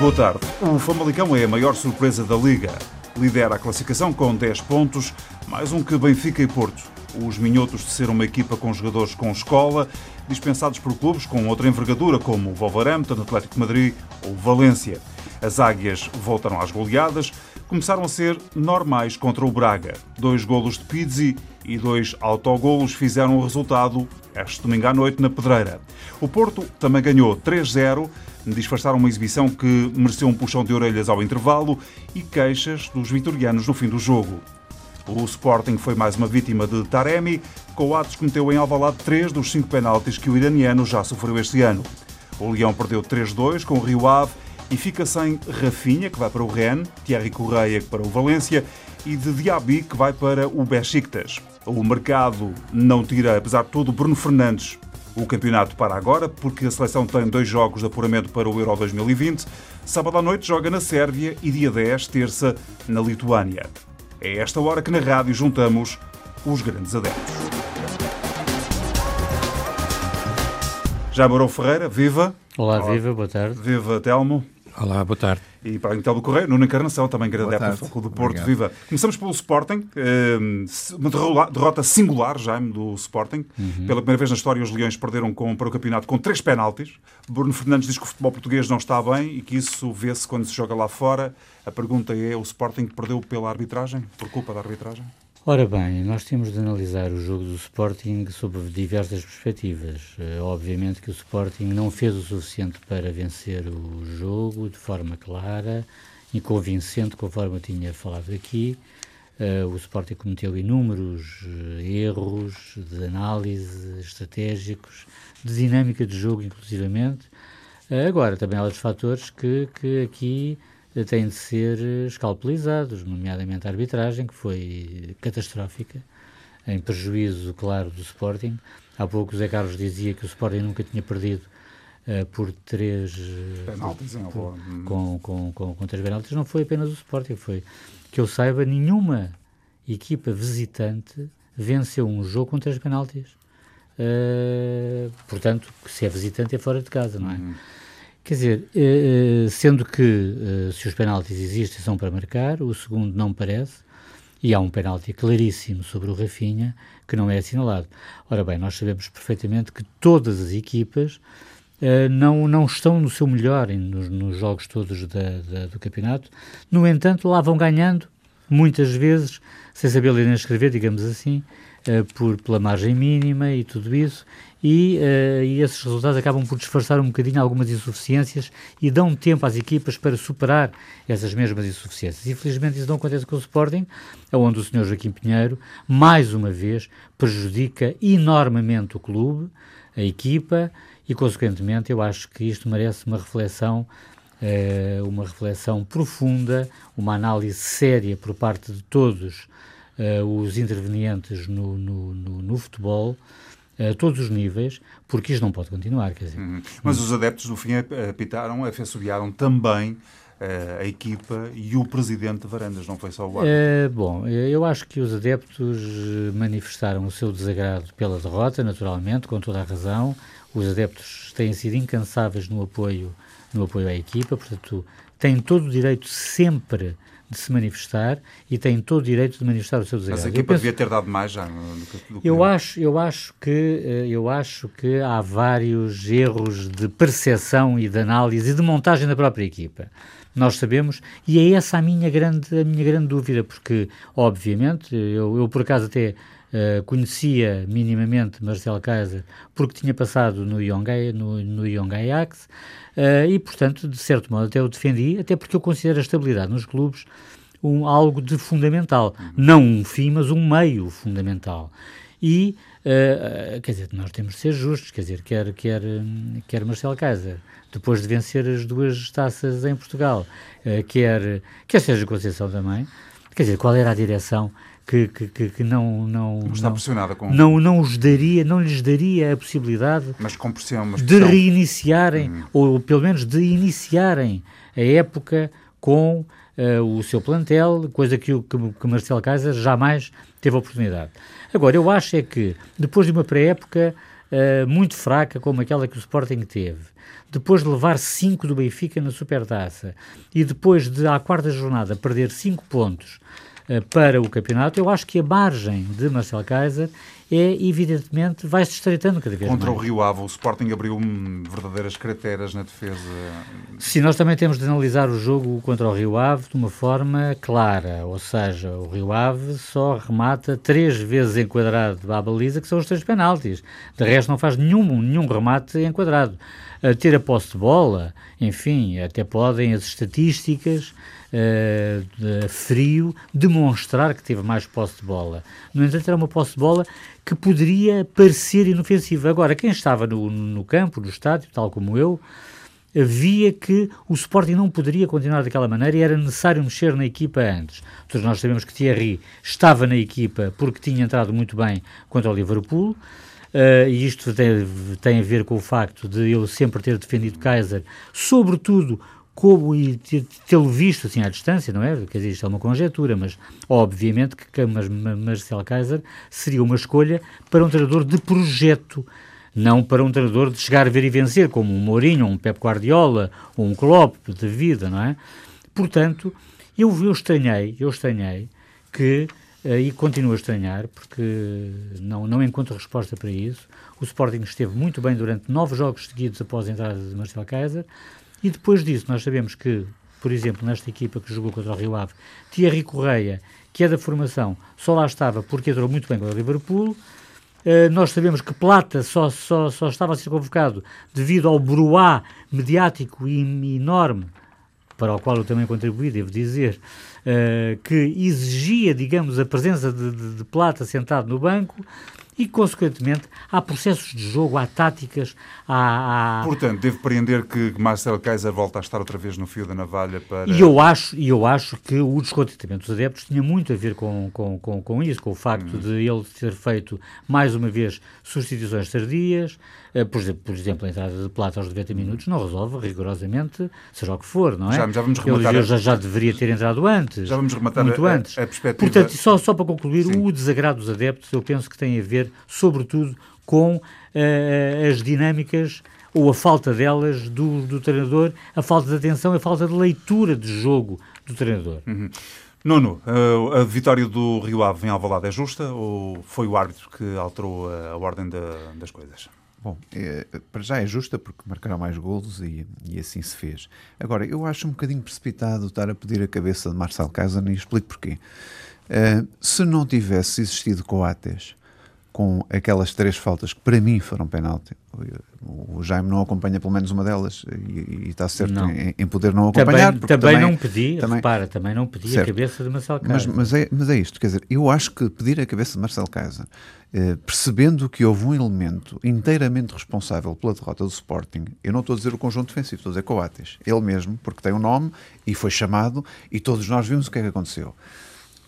Boa tarde. O Famalicão é a maior surpresa da Liga. Lidera a classificação com 10 pontos, mais um que Benfica e Porto. Os minhotos de ser uma equipa com jogadores com escola, dispensados por clubes com outra envergadura, como o Wolverhampton, Atlético de Madrid ou Valência. As águias voltaram às goleadas, começaram a ser normais contra o Braga. Dois golos de Pizzi e dois autogolos fizeram o resultado este domingo à noite na Pedreira. O Porto também ganhou 3-0 disfarçaram uma exibição que mereceu um puxão de orelhas ao intervalo e queixas dos vitorianos no fim do jogo. O Sporting foi mais uma vítima de Taremi. Coates cometeu em Alvalade três dos cinco penaltis que o iraniano já sofreu este ano. O Leão perdeu 3-2 com o Rio Ave e fica sem Rafinha, que vai para o Rennes, Thierry Correia, que para o Valência, e de Diaby, que vai para o Besiktas. O mercado não tira, apesar de tudo, Bruno Fernandes, o campeonato para agora, porque a seleção tem dois jogos de apuramento para o Euro 2020. Sábado à noite joga na Sérvia e dia 10, terça, na Lituânia. É esta hora que na rádio juntamos os grandes adeptos. Já Barão Ferreira, viva! Olá, Olá, viva, boa tarde. Viva, Telmo. Olá, boa tarde. E para o do Correio, Nuno Encarnação, também grande adepto do Porto, Obrigado. viva. Começamos pelo Sporting, ehm, uma derrota singular, Jaime, do Sporting. Uhum. Pela primeira vez na história, os Leões perderam com, para o campeonato com três penaltis. Bruno Fernandes diz que o futebol português não está bem e que isso vê-se quando se joga lá fora. A pergunta é, o Sporting perdeu pela arbitragem, por culpa da arbitragem? Ora bem, nós temos de analisar o jogo do Sporting sob diversas perspectivas. Uh, obviamente que o Sporting não fez o suficiente para vencer o jogo de forma clara e convincente, conforme eu tinha falado aqui. Uh, o Sporting cometeu inúmeros uh, erros de análise estratégicos, de dinâmica de jogo, inclusivamente. agora, também há outros fatores que, que aqui têm de ser escalpelizados, nomeadamente a arbitragem, que foi catastrófica, em prejuízo, claro, do Sporting. Há pouco o Zé Carlos dizia que o Sporting nunca tinha perdido uh, por três penaltis por, com, com, com, com três penaltis. Não foi apenas o Sporting, foi que eu saiba, nenhuma equipa visitante venceu um jogo com três penaltis. Uh, portanto, se é visitante é fora de casa, não é? Uhum. Quer dizer, eh, eh, sendo que eh, se os penaltis existem são para marcar, o segundo não parece, e há um penalti claríssimo sobre o Rafinha que não é assinalado. Ora bem, nós sabemos perfeitamente que todas as equipas não, não estão no seu melhor nos, nos jogos todos da, da, do campeonato, no entanto, lá vão ganhando, muitas vezes, sem saber ler nem escrever, digamos assim, por, pela margem mínima e tudo isso, e, uh, e, esses resultados acabam por disfarçar um bocadinho algumas insuficiências e dão tempo às equipas para superar essas mesmas insuficiências. Infelizmente isso não acontece com o Sporting, onde o Sr. Joaquim Pinheiro, mais uma vez, prejudica enormemente o clube, a equipa, e consequentemente eu acho que isto merece uma reflexão uh, uma reflexão profunda, uma análise séria por parte de todos os intervenientes no, no, no, no futebol, a todos os níveis, porque isto não pode continuar. Quer dizer. Uhum. Mas os adeptos, no fim, apitaram, afessobiaram também uh, a equipa e o presidente de Varandas, não foi só o árbitro? Uh, bom, eu acho que os adeptos manifestaram o seu desagrado pela derrota, naturalmente, com toda a razão. Os adeptos têm sido incansáveis no apoio, no apoio à equipa, portanto, têm todo o direito sempre de se manifestar e tem todo o direito de manifestar o seu desagrado. Mas a equipa penso, devia ter dado mais já. Do que, do que eu, acho, eu, acho que, eh, eu acho que há vários erros de percepção e de análise e de montagem da própria equipa. Nós sabemos, e é essa a minha grande, a minha grande dúvida, porque, obviamente, eu, eu por acaso até Uh, conhecia minimamente Marcelo Kaiser porque tinha passado no Young, no, no Young Ajax uh, e, portanto, de certo modo até o defendi, até porque eu considero a estabilidade nos clubes um, algo de fundamental. Uhum. Não um fim, mas um meio fundamental. E, uh, quer dizer, nós temos de ser justos, quer dizer, quer, quer, quer Marcelo Kaiser, depois de vencer as duas taças em Portugal, quer, quer Sérgio Conceição também, quer dizer, qual era a direção que, que, que, não, não, não está pressionada com não, não os daria, não lhes daria a possibilidade mas com pressão, mas de reiniciarem, hum. ou pelo menos de iniciarem a época com uh, o seu plantel, coisa que, o, que, que Marcelo Kaiser jamais teve a oportunidade. Agora, eu acho é que depois de uma pré-época uh, muito fraca como aquela que o Sporting teve, depois de levar 5 do Benfica na Supertaça e depois de, à quarta jornada, perder 5 pontos para o campeonato, eu acho que a margem de Marcel Kaiser é, evidentemente, vai se estreitando cada vez Contra mais. Contra o Rio Ave, o Sporting abriu verdadeiras crateras na defesa. Sim, nós também temos de analisar o jogo contra o Rio Ave de uma forma clara, ou seja, o Rio Ave só remata três vezes enquadrado à baliza, que são os três penaltis. De resto, não faz nenhum, nenhum remate enquadrado. A ter a posse de bola, enfim, até podem as estatísticas uh, de frio demonstrar que teve mais posse de bola. No entanto, era uma posse de bola que poderia parecer inofensiva. Agora, quem estava no, no campo, no estádio, tal como eu, via que o Sporting não poderia continuar daquela maneira e era necessário mexer na equipa antes. Todos nós sabemos que Thierry estava na equipa porque tinha entrado muito bem contra o Liverpool. Uh, e isto tem, tem, a ver com o facto de eu sempre ter defendido Kaiser, sobretudo como e tê-lo visto assim à distância, não é? Quer dizer, isto é uma conjetura, mas obviamente que Marcel Kaiser seria uma escolha para um treinador de projeto, não para um treinador de chegar a ver e vencer, como um Mourinho, um Pep Guardiola, ou um Klopp de vida, não é? Portanto, eu, eu estranhei, eu estranhei que, e continuo a estranhar, porque não, não encontro resposta para isso, o Sporting esteve muito bem durante nove jogos seguidos após a entrada de Marcel Kaiser, e depois disso, nós sabemos que, por exemplo, nesta equipa que jogou contra o Rio Ave, Thierry Correia, que é da formação, só lá estava porque entrou muito bem contra o Liverpool. Uh, nós sabemos que Plata só, só, só estava a ser convocado devido ao bruá mediático enorme, para o qual eu também contribuí, devo dizer, uh, que exigia, digamos, a presença de, de, de Plata sentado no banco e, consequentemente, há processos de jogo, há táticas, há... há... Portanto, devo preender que Marcelo Kaiser volta a estar outra vez no fio da navalha para... E eu acho, e eu acho que o descontentamento dos adeptos tinha muito a ver com, com, com, com isso, com o facto hum. de ele ter feito, mais uma vez, substituições tardias, eh, por exemplo, por exemplo, a entrada de Plata aos 90 minutos não resolve rigorosamente, seja o que for, não é? Já, já vamos rematar... Eu, já, já deveria ter entrado antes. Já vamos rematar muito a, antes. A, a perspectiva... Portanto, só, só para concluir, Sim. o desagrado dos adeptos eu penso que tem a ver, sobretudo, com uh, as dinâmicas ou a falta delas do, do treinador, a falta de atenção, a falta de leitura de jogo do treinador. Uhum. Nuno, a vitória do Rio Ave em Alvalade é justa ou foi o árbitro que alterou a, ordem da, das coisas? Bom, é, para já é justa porque marcaram mais golos e, e, assim se fez. Agora, eu acho um bocadinho precipitado estar a pedir a cabeça de Marcelo Casa e explico porquê. Uh, se não tivesse existido Coates com aquelas três faltas que para mim foram penalti, o Jaime não acompanha pelo menos uma delas e, e está certo em, em, poder não acompanhar. Também, também, também, não pedi, também, repara, também não pedi certo. a cabeça de Marcelo Kaiser. Mas, mas, é, mas é isto, quer dizer, eu acho que pedir a cabeça de Marcelo Kaiser, eh, percebendo que houve um elemento inteiramente responsável pela derrota do Sporting, eu não estou a dizer o conjunto defensivo, estou a dizer Coates, ele mesmo, porque tem um nome e foi chamado e todos nós vimos o que é que aconteceu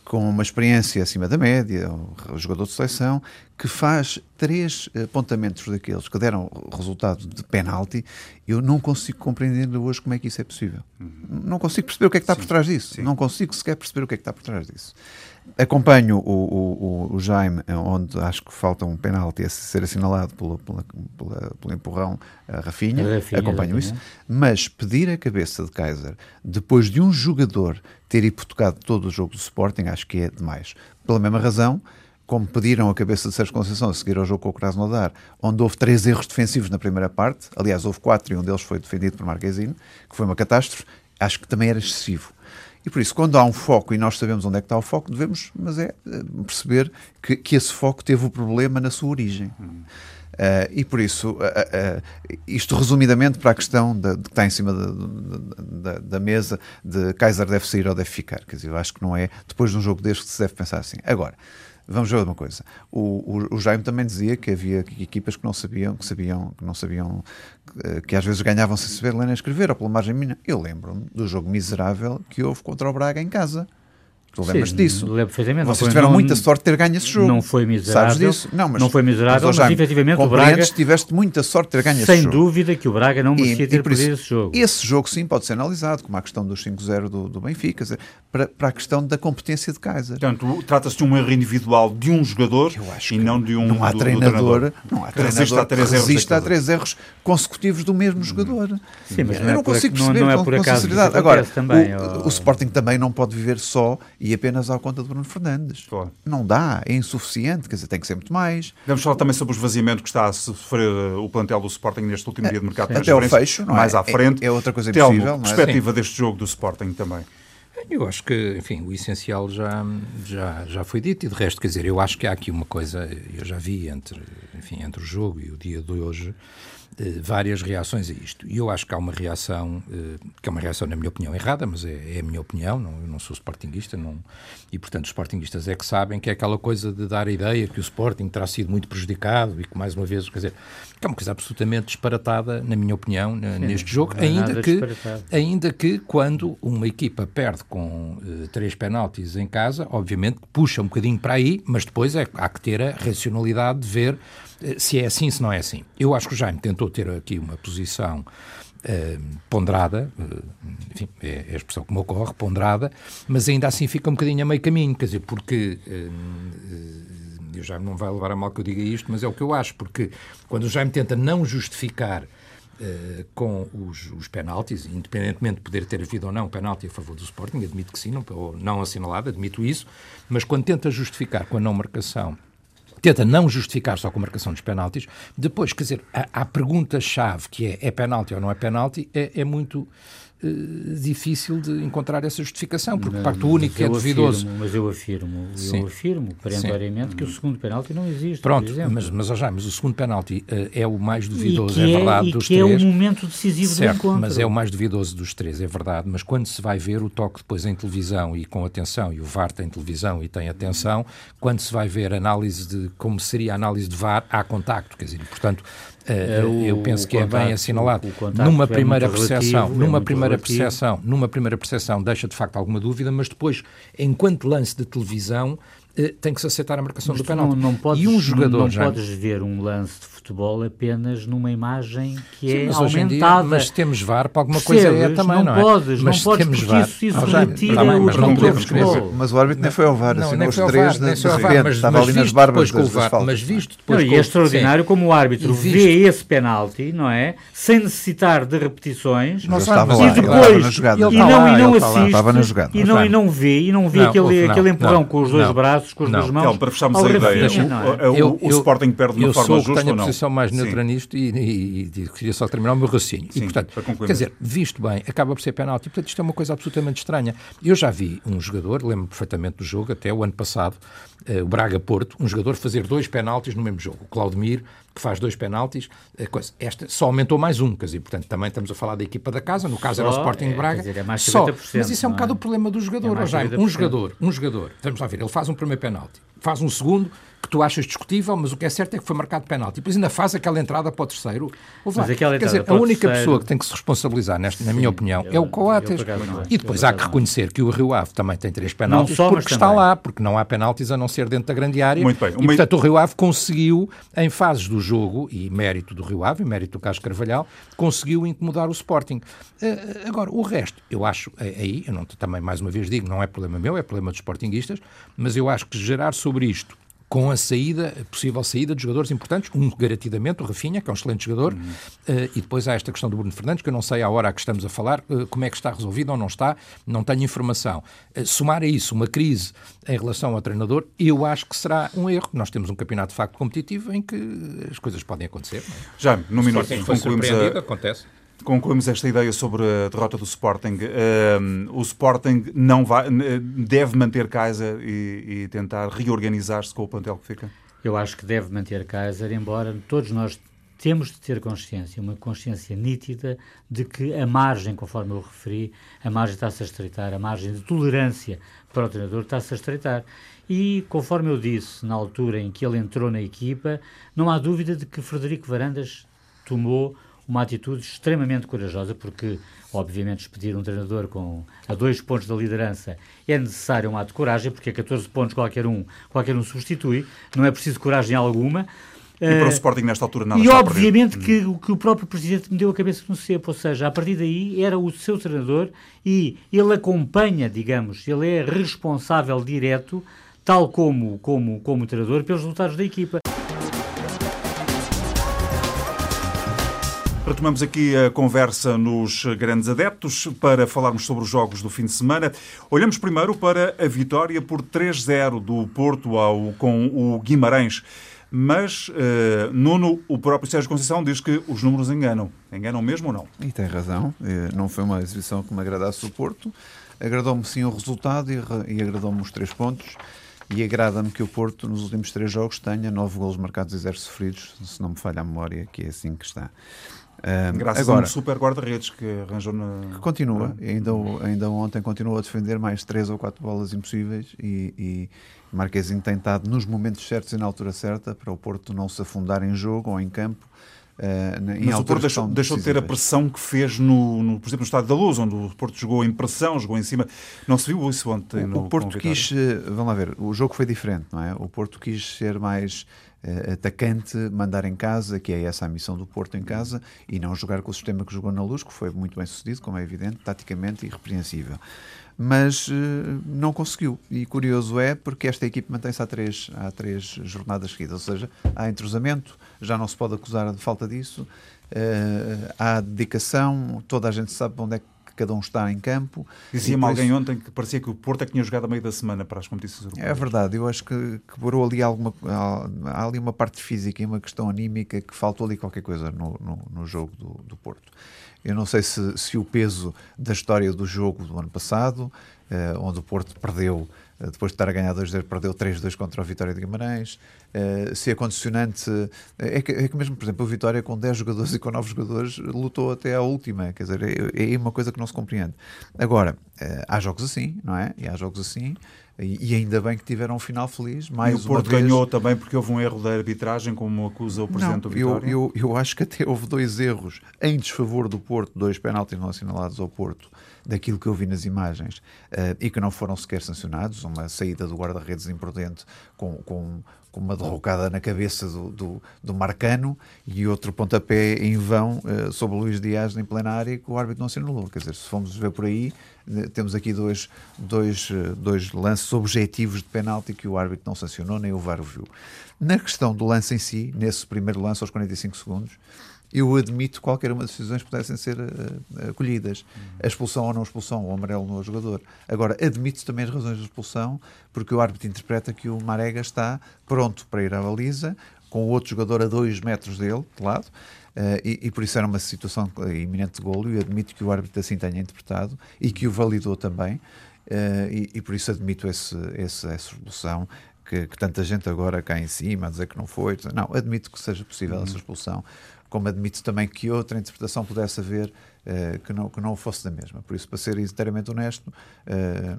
com uma experiência acima da média, um jogador de seleção, que faz três apontamentos daqueles que deram resultado de penalti, eu não consigo compreender hoje como é que isso é possível. Uhum. Não consigo perceber o que é que está sim, por trás disso. Sim. Não consigo sequer perceber o que é que está por trás disso. Acompanho o, o, o, Jaime, onde acho que falta um penalti a ser assinalado pelo, pela, pela, pelo empurrão a Rafinha. A Rafinha Acompanho isso. Mas pedir a cabeça de Kaiser depois de um jogador ter hipotecado todo o jogo do Sporting, acho que é demais. Pela mesma razão, como pediram a cabeça de Sérgio Conceição a seguir ao jogo com o Krasnodar, onde houve três erros defensivos na primeira parte, aliás, houve quatro e um deles foi defendido por Marquezine, que foi uma catástrofe, acho que também era excessivo. E por isso, quando há um foco e nós sabemos onde é que está o foco, devemos, mas é eh, perceber que, que esse foco teve o problema na sua origem. Hum. Uh, e por isso, uh, uh, isto resumidamente para a questão de, que está em cima de, de, da mesa de Kaiser deve sair ou deve ficar. Quer dizer, eu acho que não é depois de um jogo deste que se deve pensar assim. Agora, vamos ver uma coisa. O, o, o, Jaime também dizia que havia equipas que não sabiam, que sabiam, que não sabiam, que, que às vezes ganhavam sem saber ler nem escrever, ou pela margem mínima. Eu lembro-me do jogo miserável que houve contra o Braga em casa. Tu lembras disso? Lembro perfeitamente. Vocês foi, tiveram não, muita sorte de ter ganho esse jogo. Não foi miserável. Sabes disso? Não, mas, não foi miserável, mas, mas efetivamente o Braga... tiveste muita sorte de ter ganho sem esse jogo. Sem dúvida que o Braga não merecia e, ter perdido esse jogo. Esse jogo sim pode ser analisado, como a questão dos 5-0 do, do, Benfica, para, para a questão da competência de Kaiser. Portanto, trata-se de um erro individual de um jogador e não de um Não há do, treinador, do não há treinador resiste a três, resiste a três erros consecutivos do mesmo jogador. Sim, mas eu não, é não consigo perceber não, é com, por acaso sinceridade. Agora, também, o, Sporting também não pode viver só e apenas à conta de Bruno Fernandes. Claro. Não dá, é insuficiente, quer dizer, tem que ser muito mais. Vamos falar também sobre o esvaziamento que está a sofrer uh, o plantel do Sporting neste último é, dia de mercado de Até o fecho, não mais é? à frente. É, é outra coisa Telmo, impossível. Não é? perspectiva deste jogo do Sporting também. Eu acho que, enfim, o essencial já, já, já foi dito e de resto, quer dizer, eu acho que há aqui uma coisa, eu já vi entre, enfim, entre o jogo e o dia de hoje, várias reações a isto. E eu acho que há uma reação, que é uma reação, na minha opinião, errada, mas é, é a minha opinião, não, eu não sou sportinguista, não, e portanto os sportinguistas é que sabem que é aquela coisa de dar a ideia que o Sporting terá sido muito prejudicado e que, mais uma vez, quer dizer, que é uma coisa absolutamente disparatada, na minha opinião, Sim, neste jogo, é ainda que, ainda que quando uma equipa perde com uh, três penaltis em casa, obviamente puxa um bocadinho para aí, mas depois é, há que ter a racionalidade de ver se é assim, se não é assim. Eu acho que o Jaime tentou ter aqui uma posição uh, ponderada, uh, enfim, é, é a expressão que me ocorre, ponderada, mas ainda assim fica um bocadinho a meio caminho, quer dizer, porque. Uh, já não vai levar a mal que eu diga isto, mas é o que eu acho, porque quando o Jaime tenta não justificar Uh, com os, os penaltis, independentemente de poder ter havido ou não penalti a favor do Sporting, admito que sim, não, ou não assinalado, admito isso, mas quando tenta justificar com a não marcação tenta não justificar só com a marcação dos penaltis. Depois, quer dizer, a, a pergunta-chave, que é é penalti ou não é penalti, é, é muito uh, difícil de encontrar essa justificação, porque o único que é duvidoso. Afirmo, mas eu afirmo, Sim. eu afirmo perentoriamente que o segundo penalti não existe. Pronto, mas, mas, já, mas o segundo penalti uh, é o mais duvidoso, é, é, verdade, e dos que três. é o momento decisivo certo, do encontro. Mas é o mais duvidoso dos três, é verdade. Mas quando se vai ver o toque depois em televisão e com atenção, e o VAR tem televisão e tem atenção, quando se vai ver análise de como seria a análise de VAR, há contacto, quer dizer, portanto, Uh, o, eu penso que contato, é bem assinalado. numa primeira é percepção, relativo, numa é primeira percepção, numa primeira percepção deixa de facto alguma dúvida, mas depois, enquanto lance de televisão, tem que se aceitar a marcação mas do penalti. Não, não podes, e um jogador não, não já... podes ver um lance de futebol apenas numa imagem que Sim, é mas aumentada. Dia, mas temos VAR para alguma coisa é também, não, não é? Podes, mas não podes, temos porque VAR. isso, isso já, retira tá bem, mas o não podemos futebol. Mas o árbitro nem foi ao VAR, assinou os três de, de repente, mas, estava ali nas barbas das, das faltas. Mas visto depois... Não, e é extraordinário como o árbitro vê esse penalti, não é? Sem necessitar de repetições. Mas estava lá, e depois, na jogada. E não, e não assiste, estava na jogada. e não, e não vê, e não vê aquele empurrão com os dois braços, com as duas mãos. para fecharmos a ideia, o Sporting perde de uma forma justa ou não? Eu sou o tenho a posição mais neutra nisto e queria só terminar o meu raciocínio. Sim, e, portanto, quer dizer, visto bem, acaba por ser penalti. Portanto, isto é uma coisa absolutamente estranha. Eu já vi um jogador, lembro perfeitamente do jogo, até o ano passado, uh, o Braga-Porto, um jogador fazer dois penaltis no mesmo jogo. O Claudemir, que faz dois penaltis, coisa. esta só aumentou mais um, quer dizer, portanto, também estamos a falar da equipa da casa, no caso só, era o Sporting de Braga. Dizer, é só, mas isso é um bocado é? o problema do jogador, é Jaime. Um jogador, um jogador, vamos lá ver, ele faz um primeiro penalti, faz um segundo, que tu achas discutível, mas o que é certo é que foi marcado penalti. E depois ainda faz aquela entrada para o terceiro. Mas Quer dizer, a única terceiro... pessoa que tem que se responsabilizar, nesta, na minha opinião, eu, é o Coates. E depois há que reconhecer que o Rio Ave também tem três penaltis só, porque está lá, porque não há penaltis a não ser dentro da grande área. Muito bem. E, portanto, o Rio Ave conseguiu, em fases do jogo, e mérito do Rio Ave, e mérito do Carlos Carvalhal, conseguiu incomodar o Sporting. Uh, agora, o resto, eu acho, aí, eu não, também mais uma vez digo, não é problema meu, é problema dos Sportinguistas, mas eu acho que gerar sobre isto com a saída, a possível saída de jogadores importantes, um garantidamente, o Rafinha, que é um excelente jogador, uhum. uh, e depois há esta questão do Bruno Fernandes, que eu não sei à hora a que estamos a falar uh, como é que está resolvido ou não está, não tenho informação. Uh, somar a isso uma crise em relação ao treinador, eu acho que será um erro. Nós temos um campeonato de facto competitivo em que as coisas podem acontecer. É? Já, no minuto, concluímos a... acontece. Concluímos esta ideia sobre a derrota do Sporting. Uh, o Sporting não vai, deve manter Kaiser e, e tentar reorganizar-se com o plantel que fica? Eu acho que deve manter Kaiser, embora todos nós temos de ter consciência, uma consciência nítida de que a margem, conforme eu referi, a margem está-se a estreitar, a margem de tolerância para o treinador está-se a estreitar. E, conforme eu disse na altura em que ele entrou na equipa, não há dúvida de que Frederico Varandas tomou uma atitude extremamente corajosa, porque, obviamente, despedir um treinador com a dois pontos da liderança é necessário um ato de coragem, porque a 14 pontos qualquer um, qualquer um substitui, não é preciso coragem alguma. E para o eh, Sporting, nesta altura, nada E obviamente que, que o próprio Presidente me deu a cabeça no cepo, ou seja, a partir daí era o seu treinador e ele acompanha, digamos, ele é responsável direto, tal como, como, como treinador, pelos resultados da equipa. Retomamos aqui a conversa nos grandes adeptos para falarmos sobre os jogos do fim de semana. Olhamos primeiro para a vitória por 3-0 do Porto ao, com o Guimarães. Mas, uh, Nuno, o próprio Sérgio Conceição diz que os números enganam. Enganam mesmo ou não? E tem razão. Eh, não foi uma exibição que me agradasse o Porto. Agradou-me sim o resultado e, agradou-me os três pontos. E agrada-me que o Porto, nos últimos três jogos, tenha nove golos marcados e zero sofridos, se não me falha a memória, que é assim que está. Um, Graças agora, a um super guarda-redes que arranjou na. Que continua, ainda, ainda ontem continuou a defender mais três ou quatro bolas impossíveis e, e Marquezinho tem estado nos momentos certos e na altura certa para o Porto não se afundar em jogo ou em campo. Uh, Mas o Porto deixou, deixou de ter a pressão que fez, no, no, por exemplo, no Estado da Luz, onde o Porto jogou em pressão, jogou em cima. Não se viu isso ontem? O, no, o Porto quis, eh, vamos lá ver, o jogo foi diferente, não é? O Porto quis ser mais atacante, mandar em casa, que é essa a missão do Porto em casa, e não jogar com o sistema que jogou na Luz, que foi muito bem sucedido, como é evidente, taticamente irrepreensível mas uh, não conseguiu. E curioso é porque esta equipe mantém-se há três, há três jornadas seguidas, ou seja, há entrosamento, já não se pode acusar de falta disso, uh, há dedicação, toda a gente sabe onde é que cada um está em campo. Dizia-me alguém isso... ontem que parecia que o Porto é que tinha jogado a meio da semana para as competições europeias. É verdade, eu acho que quebrou ali alguma há ali uma parte física e uma questão anímica que faltou ali qualquer coisa no, no, no jogo do, do Porto. Eu não sei se, se o peso da história do jogo do ano passado, onde o Porto perdeu, eh, depois de estar a ganhar 2-0, perdeu 3-2 contra o Vitória de Guimarães, eh, se a condicionante. É que, é que, mesmo, por exemplo, o Vitória com 10 jogadores e com 9 jogadores lutou até à última, quer dizer, é, é uma coisa que não se compreende. Agora, há jogos assim, não é? E há jogos assim. E, ainda bem que tiveram um final feliz. Mais e o Porto vez... ganhou também porque houve um erro da arbitragem, como acusa o Presidente Não, do Vitória? Eu, eu, eu, acho que até houve dois erros em desfavor do Porto, dois penaltis não assinalados ao Porto, daquilo que eu vi nas imagens, uh, e que não foram sequer sancionados. Uma saída do guarda-redes imprudente com, com com uma derrocada na cabeça do, do, do, Marcano e outro pontapé em vão uh, sobre o Luís Dias em plena área que o árbitro não assinalou. Quer dizer, se formos ver por aí, uh, temos aqui dois, dois, uh, dois lances objetivos de penalti que o árbitro não sancionou, nem o VAR viu. Na questão do lance em si, nesse primeiro lance aos 45 segundos, eu admito qualquer uma das decisões pudessem ser uh, acolhidas. A expulsão ou não expulsão, o amarelo no jogador. Agora, admito também as razões de expulsão, porque o árbitro interpreta que o Marega está pronto para ir à baliza, com o outro jogador a dois metros dele, de lado, uh, e, e, por isso era uma situação iminente de golo, e admito que o árbitro assim tenha interpretado, e que o validou também, uh, e, e, por isso admito esse, esse, essa expulsão, que, que, tanta gente agora cá em cima a dizer que não foi. Não, admito que seja possível uhum. essa expulsão, como admito também que outra interpretação pudesse haver uh, que, não, que não fosse da mesma. Por isso, para ser inteiramente honesto, uh,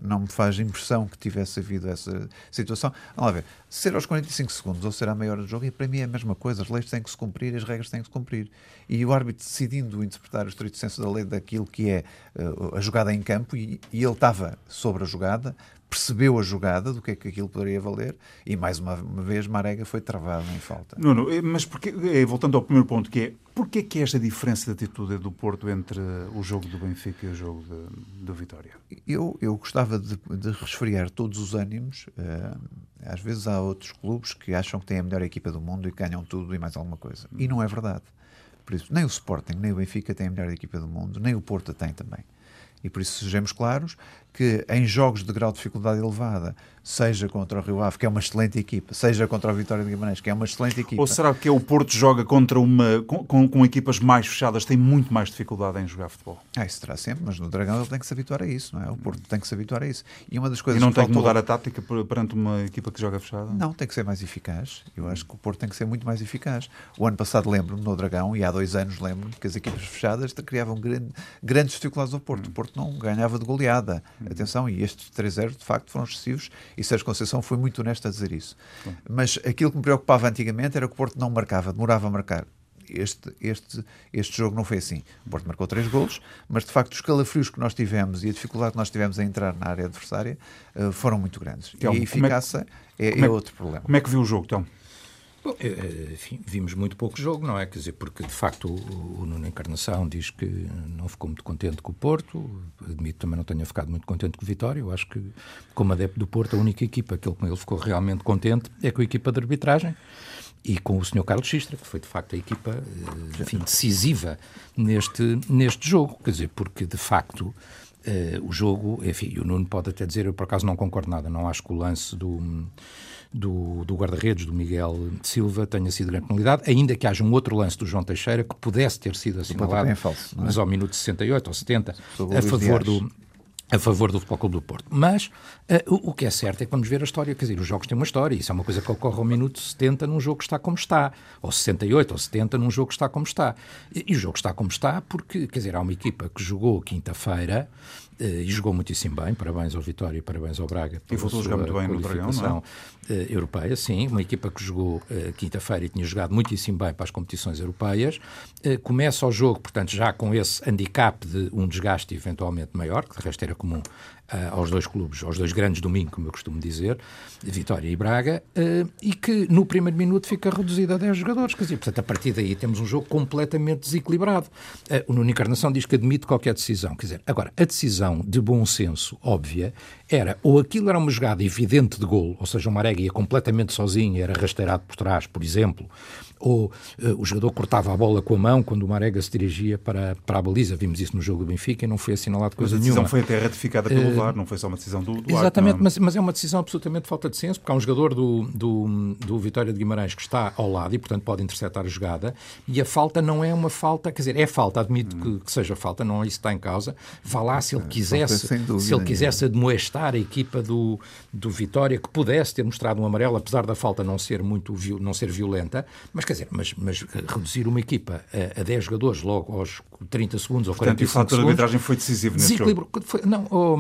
não me faz impressão que tivesse havido essa situação. Vamos lá ver, ser aos 45 segundos ou ser à meia hora de jogo, para mim é a mesma coisa. As leis têm que se cumprir, as regras têm que se cumprir. E o árbitro decidindo interpretar o estrito senso da lei daquilo que é uh, a jogada em campo, e, e ele estava sobre a jogada, percebeu a jogada, do que é que aquilo poderia valer, e mais uma, vez Marega foi travado em falta. Nuno, eh, mas porque, eh, voltando ao primeiro ponto, que é porquê que esta diferença de atitude do Porto entre o jogo do Benfica e o jogo do Vitória? Eu, eu gostava de, de resfriar todos os ânimos. Uh, às vezes há outros clubes que acham que têm a melhor equipa do mundo e ganham tudo e mais alguma coisa. E não é verdade. Por isso, nem o Sporting, nem o Benfica têm a melhor equipa do mundo, nem o Porto tem também. E por isso sejamos claros que em jogos de grau de dificuldade elevada, seja contra o Rio Ave, que é uma excelente equipa, seja contra o Vitória de Guimarães, que é uma excelente equipa. Ou será que o Porto joga contra uma com, com, com, equipas mais fechadas, tem muito mais dificuldade em jogar futebol? Ah, isso terá sempre, mas no Dragão ele tem que se habituar a isso, não é? O Porto tem que se habituar a isso. E uma das coisas E não tem que, faltou... que mudar a tática perante uma equipa que joga fechada? Não, tem que ser mais eficaz. Eu acho que o Porto tem que ser muito mais eficaz. O ano passado lembro-me no Dragão, e há dois anos lembro-me que as equipas fechadas criavam grande, grandes dificuldades ao Porto. O Porto não ganhava de goleada. Atenção, e estes 3-0 de facto foram excessivos e Sérgio Conceição foi muito honesto a dizer isso. Mas aquilo que me preocupava antigamente era que o Porto não marcava, demorava a marcar. este, este, este jogo não foi assim. O Porto marcou três golos, mas de facto os calafrios que nós tivemos e a dificuldade que nós tivemos a entrar na área adversária uh, foram muito grandes. Então, e a eficácia é, é, é, é, outro problema. Como é que viu o jogo, então? Bom, eh, eh, enfim, vimos muito pouco jogo, não é? Quer dizer, porque de facto o, Nuno Encarnação diz que não ficou muito contente com o Porto, admito também não tenha ficado muito contente com o Vitória. Eu acho que, como adepto do Porto, a única equipa que ele, com ele ficou realmente contente é com a equipa de arbitragem e com o Sr. Carlos Xistra, que foi de facto a equipa eh, enfim, decisiva neste, neste jogo. Quer dizer, porque de facto. Uh, o jogo, enfim, o Nuno pode até dizer, eu por acaso não concordo nada, não acho que o lance do, do, do guarda-redes, do Miguel Silva, tenha sido grande penalidade, ainda que haja um outro lance do João Teixeira que pudesse ter sido assinalado, é falso, é? mas ao minuto 68 ou 70, a favor do, a favor do Futebol Clube do Porto. Mas uh, o, o, que é certo é que vamos ver a história, quer dizer, os jogos têm uma história, isso é uma coisa que ocorre ao minuto 70 num jogo que está como está, ou 68 ou 70 num jogo que está como está. E, e o jogo está como está porque, quer dizer, há uma equipa que jogou quinta-feira e jogou muitíssimo bem. Parabéns ao Vitória e parabéns ao Braga. E voltou a jogar muito bem no Dragão, não é? europeia, sim. Uma equipa que jogou uh, quinta-feira e tinha jogado muitíssimo bem para as competições europeias. Começa o jogo, portanto, já com esse handicap de um desgaste eventualmente maior, que de resto era comum aos dois clubes, aos dois grandes domingos, como eu costumo dizer, Vitória e Braga, uh, e que no primeiro minuto fica reduzido a 10 jogadores. Quer dizer, portanto, a partir daí temos um jogo completamente desequilibrado. Uh, o Nuno Encarnação diz que admite qualquer decisão. Quer dizer, agora, a decisão de bom senso, óbvia, era ou aquilo era uma jogada evidente de gol, ou seja, o Marega ia completamente sozinho era rasteirado por trás, por exemplo, ou uh, o jogador cortava a bola com a mão quando o Marega se dirigia para, para a baliza. Vimos isso no jogo do Benfica e não foi assinalado coisa nenhuma. A decisão foi até ratificada pelo uh, VAR, não foi só uma decisão do, do Exatamente, mas, mas, é uma decisão absolutamente falta de senso, porque há um jogador do, do, do Vitória de Guimarães que está ao lado e, portanto, pode interceptar a jogada, e a falta não é uma falta, quer dizer, é falta, admito hum. que, que, seja falta, não é isso está em causa. Vá lá se ele quisesse, se ele quisesse admoestar a equipa do, do Vitória, que pudesse ter mostrado um amarelo, apesar da falta não ser muito não ser violenta, mas quer dizer, mas, mas reduzir uma equipa a, a 10 jogadores logo aos 30 segundos ou 40 segundos... Portanto, o fator de arbitragem foi decisivo nesse jogo. Foi, não, oh,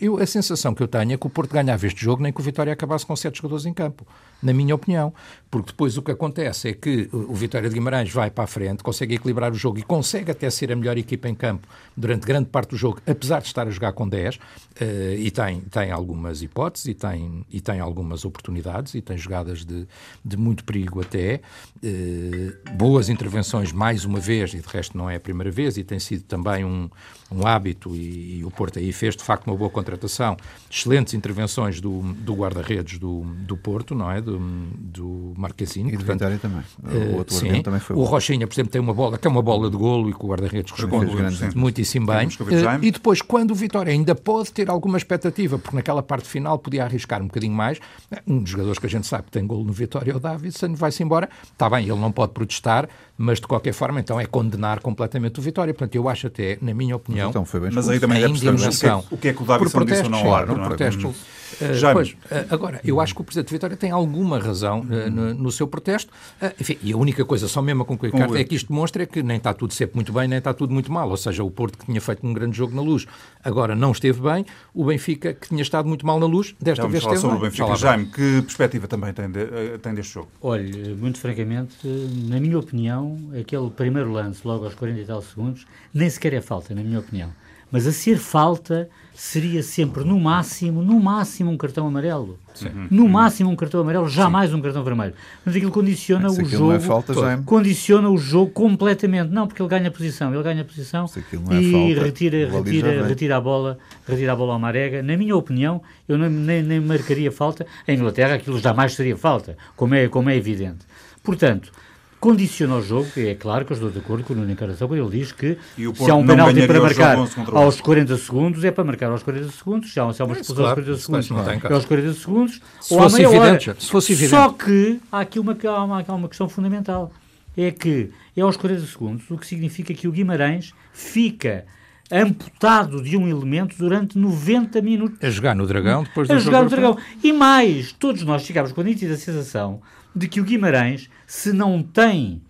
eu, a sensação que eu tenho é que o Porto ganhava este jogo nem que o Vitória acabasse com 7 jogadores em campo, na minha opinião. Porque depois o que acontece é que o Vitória de Guimarães vai para a frente, consegue equilibrar o jogo e consegue até ser a melhor equipa em campo durante grande parte do jogo, apesar de estar a jogar com 10, uh, eh, e tem, tem algumas hipóteses, e tem, e tem algumas oportunidades, e tem jogadas de, de muito perigo até. Uh, boas intervenções, mais uma vez, e de resto não é a primeira vez, e tem sido também um, um hábito, e, e o Porto aí fez de facto uma boa contratação. Excelentes intervenções do, do guarda-redes do, do Porto, não é? Do, do Marquezine. E do portanto, Vitória também. O eh, outro sim, também foi. O Rochinha, por exemplo, tem uma bola que é uma bola de golo e que o guarda-redes responde muitíssimo bem. Uh, e depois, quando o Vitória ainda pode ter alguma expectativa, porque naquela parte final podia arriscar um bocadinho mais, um dos jogadores que a gente sabe que tem golo no Vitória é o Davidson, vai-se embora. Está bem, ele não pode protestar, mas de qualquer forma, então é condenar completamente o Vitória. Portanto, eu acho até, na minha opinião. Mas, então foi bem mas aí também é percebemos o que é que o Davidson disse ou não. Claro, não, não, protesto. Uh, Já pois, uh, agora, eu acho que o Presidente Vitória tem alguma razão uh, no, no, seu protesto. enfim, e a única coisa, só mesmo a concluir, Carta, é que isto demonstra que nem está tudo sempre muito bem, nem está tudo muito mal. Ou seja, o Porto que tinha feito um grande jogo na luz, agora não esteve bem. O Benfica, que tinha estado muito mal na luz, desta Já vez falar esteve sobre bem. o Benfica. Jaime, que perspectiva também tem, de, tem deste jogo? Olha, muito francamente, na minha opinião, aquele primeiro lance, logo aos 40 e tal segundos, nem sequer é falta, na minha opinião. Mas a ser falta seria sempre, no máximo, no máximo um cartão amarelo. Sim. No máximo um cartão amarelo, jamais Sim. um cartão vermelho. Mas aquilo condiciona Mas o jogo. É falta, é... Condiciona o jogo completamente. Não, porque ele ganha posição. Ele ganha posição é e falta, retira, retira, retira a bola, retira a bola ao Marega. Na minha opinião, eu nem, nem, nem marcaria falta. Em Inglaterra aquilo jamais seria falta, como é, como é evidente. Portanto, condiciona o jogo, e é claro que eu estou de acordo com o Nuno Encarnação quando ele diz que se há um penalti para marcar aos 40 segundos, é para marcar aos 40 segundos, se há, se há uma expulsão claro, aos 40 segundos, é aos 40 segundos, se ou à meia evidente, hora. Se fosse evidente. Só que há aqui uma, há uma, há uma questão fundamental, é que é aos 40 segundos, o que significa que o Guimarães fica amputado de um elemento durante 90 minutos. A jogar no Dragão, depois do A jogar no Dragão. E mais, todos nós ficámos com a nítida sensação de que o Guimarães, se não tem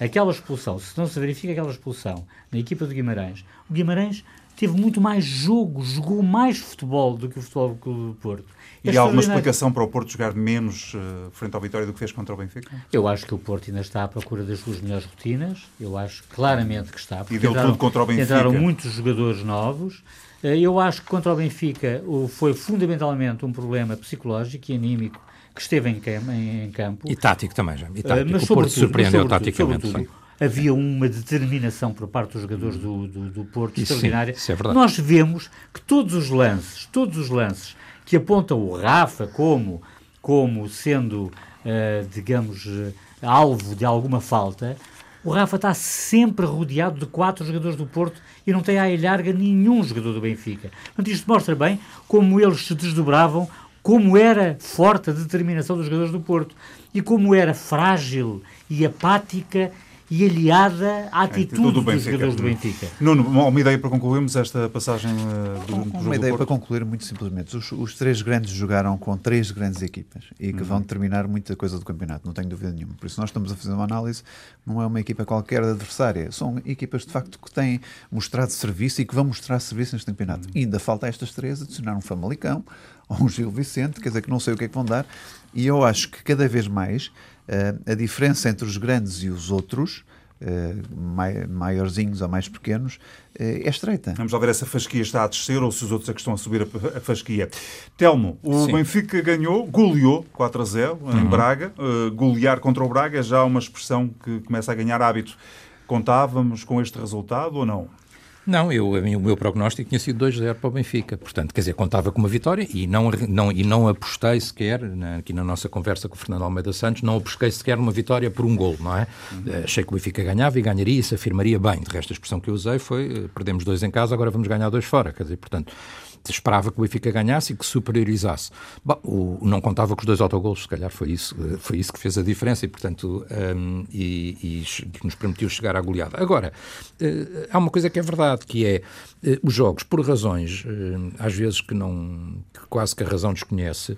aquela expulsão, se não se verifica aquela expulsão na equipa do Guimarães, o Guimarães teve muito mais jogo, jogou mais futebol do que o futebol do Porto. E há alguma explicação para o Porto jogar menos uh, frente ao Vitória do que fez contra o Benfica? Eu acho que o Porto ainda está à procura das suas melhores rotinas. Eu acho claramente que está. E deu entraram, tudo contra o Benfica. Entraram muitos jogadores novos. Uh, eu acho que contra o Benfica foi fundamentalmente um problema psicológico e anímico que esteve em, em, em campo. E tático também, já. E tático. Uh, mas, o Porto surpreendeu taticamente. Havia uma determinação por parte dos jogadores do, do, do Porto isso extraordinária. Sim, isso é verdade. Nós vemos que todos os lances, todos os lances que apontam o Rafa como, como sendo, uh, digamos, uh, alvo de alguma falta, o Rafa está sempre rodeado de quatro jogadores do Porto e não tem à larga nenhum jogador do Benfica. Portanto, isto mostra bem como eles se desdobravam, como era forte a determinação dos jogadores do Porto e como era frágil e apática e aliada à atitude do dos jogadores do Benfica. Nuno, uma ideia para concluirmos esta passagem uh, do, do Uma ideia para concluir, muito simplesmente. Os, os, três grandes jogaram com três grandes equipas e que uhum. vão determinar muita coisa do campeonato, não tenho dúvida nenhuma. Por isso nós estamos a fazer uma análise, não é uma equipa qualquer adversária, são equipas de facto que têm mostrado serviço e que vão mostrar serviço neste campeonato. Uhum. E ainda falta a estas três adicionar um Famalicão ou um Gil Vicente, quer dizer que não sei o que é que vão dar, e eu acho que cada vez mais a diferença entre os grandes e os outros, uh, maiorzinhos ou mais pequenos, uh, é estreita. Vamos lá ver se a fasquia está a descer ou se os outros é que estão a subir a, a fasquia. Telmo, o Sim. Benfica ganhou, goleou 4 a 0 em uhum. Braga. golear contra o Braga é já uma expressão que começa a ganhar hábito. Contávamos com este resultado ou não? Não, eu, o meu prognóstico tinha sido 2-0 para o Benfica. Portanto, quer dizer, contava com uma vitória e não, não, e não apostei sequer, na, aqui na nossa conversa com o Fernando Almeida Santos, não apostei sequer numa vitória por um gol, não é? Uhum. Achei que o Benfica ganhava e ganharia e se afirmaria bem. De resto, a expressão que eu usei foi eh, perdemos dois em casa, agora vamos ganhar dois fora. Quer dizer, portanto, esperava que o Benfica ganhasse e que superiorizasse. Bom, o, não contava com os dois autogolos, se calhar foi isso, foi isso que fez a diferença e, portanto, um, e, e, que nos permitiu chegar à goleada. Agora, uh, há uma coisa que é verdade, que é uh, os jogos, por razões, uh, às vezes que não, que quase que a razão desconhece,